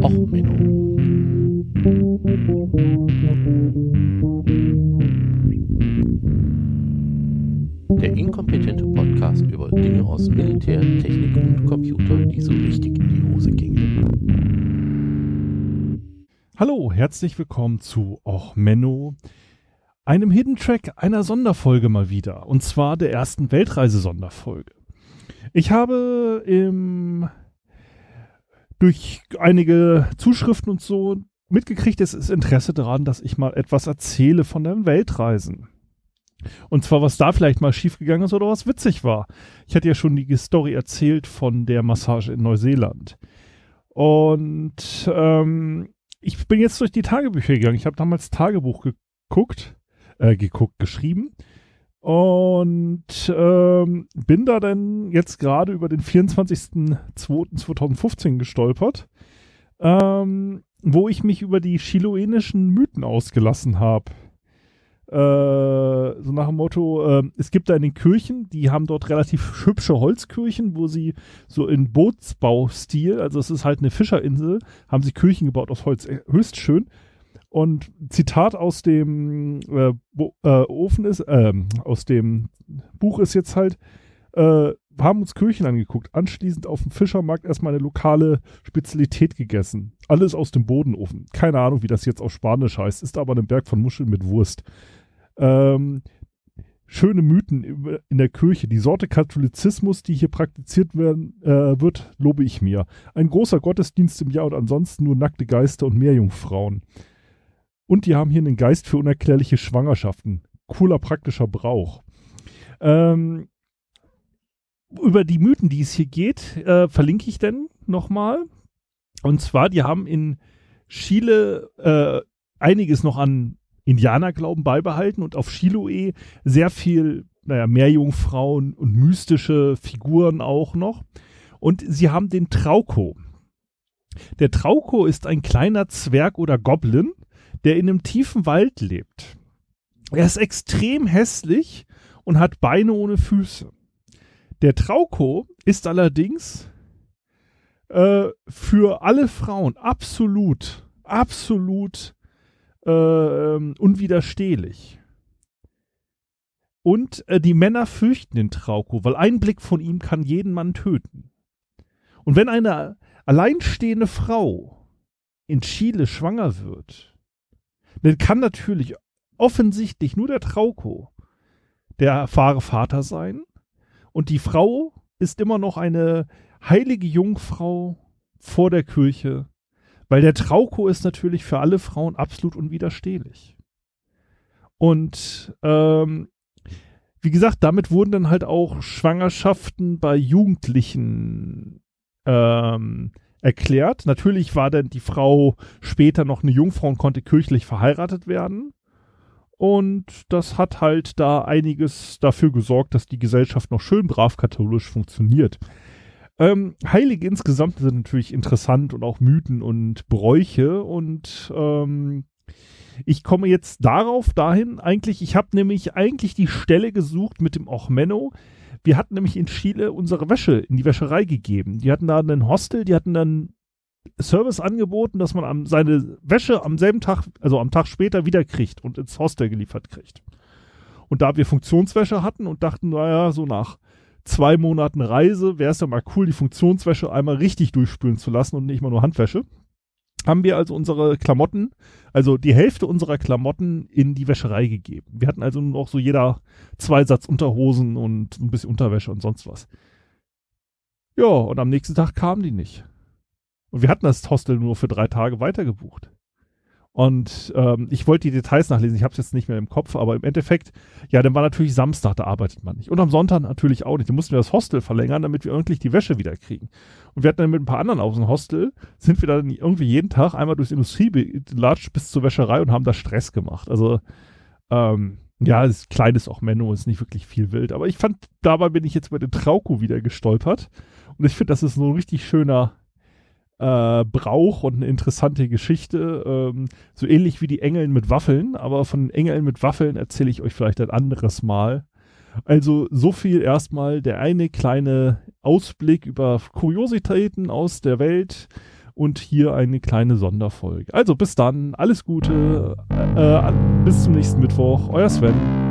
Och, Menno. Der inkompetente Podcast über Dinge aus Militär, Technik und Computer, die so richtig in die Hose gingen. Hallo, herzlich willkommen zu Och Menno, einem Hidden Track einer Sonderfolge mal wieder. Und zwar der ersten Weltreise-Sonderfolge. Ich habe im, durch einige Zuschriften und so mitgekriegt, es ist Interesse daran, dass ich mal etwas erzähle von den Weltreisen. Und zwar, was da vielleicht mal schiefgegangen ist oder was witzig war. Ich hatte ja schon die Story erzählt von der Massage in Neuseeland. Und ähm, ich bin jetzt durch die Tagebücher gegangen. Ich habe damals Tagebuch geguckt, äh, geguckt, geschrieben. Und ähm, bin da dann jetzt gerade über den 24.02.2015 gestolpert, ähm, wo ich mich über die chiloenischen Mythen ausgelassen habe. Äh, so nach dem Motto, äh, es gibt da in den Kirchen, die haben dort relativ hübsche Holzkirchen, wo sie so in Bootsbaustil, also es ist halt eine Fischerinsel, haben sie Kirchen gebaut aus Holz, äh, höchst schön. Und Zitat aus dem äh, äh, Ofen ist, äh, aus dem Buch ist jetzt halt, äh, haben uns Kirchen angeguckt, anschließend auf dem Fischermarkt erstmal eine lokale Spezialität gegessen. Alles aus dem Bodenofen. Keine Ahnung, wie das jetzt auf Spanisch heißt, ist aber ein Berg von Muscheln mit Wurst. Ähm, schöne Mythen in der Kirche. Die Sorte Katholizismus, die hier praktiziert werden, äh, wird, lobe ich mir. Ein großer Gottesdienst im Jahr und ansonsten nur nackte Geister und Meerjungfrauen. Und die haben hier einen Geist für unerklärliche Schwangerschaften. Cooler praktischer Brauch. Ähm, über die Mythen, die es hier geht, äh, verlinke ich denn nochmal. Und zwar, die haben in Chile äh, einiges noch an Indianerglauben beibehalten und auf Chiloe sehr viel, naja, Meerjungfrauen und mystische Figuren auch noch. Und sie haben den Trauko. Der Trauko ist ein kleiner Zwerg oder Goblin, der in einem tiefen Wald lebt. Er ist extrem hässlich und hat Beine ohne Füße. Der Trauko ist allerdings äh, für alle Frauen absolut, absolut äh, unwiderstehlich. Und äh, die Männer fürchten den Trauko, weil ein Blick von ihm kann jeden Mann töten. Und wenn eine alleinstehende Frau in Chile schwanger wird, dann kann natürlich offensichtlich nur der Trauko der wahre Vater sein. Und die Frau ist immer noch eine heilige Jungfrau vor der Kirche, weil der Trauko ist natürlich für alle Frauen absolut unwiderstehlich. Und ähm, wie gesagt, damit wurden dann halt auch Schwangerschaften bei Jugendlichen ähm, erklärt. Natürlich war dann die Frau später noch eine Jungfrau und konnte kirchlich verheiratet werden. Und das hat halt da einiges dafür gesorgt, dass die Gesellschaft noch schön brav katholisch funktioniert. Ähm, Heilige insgesamt sind natürlich interessant und auch Mythen und Bräuche. Und ähm, ich komme jetzt darauf dahin, eigentlich, ich habe nämlich eigentlich die Stelle gesucht mit dem Ochmenno, wir hatten nämlich in Chile unsere Wäsche in die Wäscherei gegeben. Die hatten da einen Hostel, die hatten dann Service angeboten, dass man am, seine Wäsche am selben Tag, also am Tag später wieder kriegt und ins Hostel geliefert kriegt. Und da wir Funktionswäsche hatten und dachten, naja, so nach zwei Monaten Reise wäre es ja mal cool, die Funktionswäsche einmal richtig durchspülen zu lassen und nicht mal nur Handwäsche haben wir also unsere Klamotten, also die Hälfte unserer Klamotten in die Wäscherei gegeben. Wir hatten also noch so jeder zwei Satz Unterhosen und ein bisschen Unterwäsche und sonst was. Ja, und am nächsten Tag kamen die nicht. Und wir hatten das Hostel nur für drei Tage weitergebucht. Und ähm, ich wollte die Details nachlesen, ich habe es jetzt nicht mehr im Kopf, aber im Endeffekt, ja, dann war natürlich Samstag, da arbeitet man nicht. Und am Sonntag natürlich auch nicht. Da mussten wir das Hostel verlängern, damit wir irgendwie die Wäsche wieder kriegen. Und wir hatten dann mit ein paar anderen aus dem Hostel, sind wir dann irgendwie jeden Tag einmal durchs Industriegelatsch bis zur Wäscherei und haben da Stress gemacht. Also, ähm, ja, es ist kleines auch Menno, ist nicht wirklich viel wild. Aber ich fand, dabei bin ich jetzt bei den Trauko wieder gestolpert. Und ich finde, das ist so ein richtig schöner, äh, Brauch und eine interessante Geschichte. Ähm, so ähnlich wie die Engeln mit Waffeln, aber von Engeln mit Waffeln erzähle ich euch vielleicht ein anderes Mal. Also so viel erstmal der eine kleine Ausblick über Kuriositäten aus der Welt und hier eine kleine Sonderfolge. Also bis dann, alles Gute, äh, bis zum nächsten Mittwoch, euer Sven.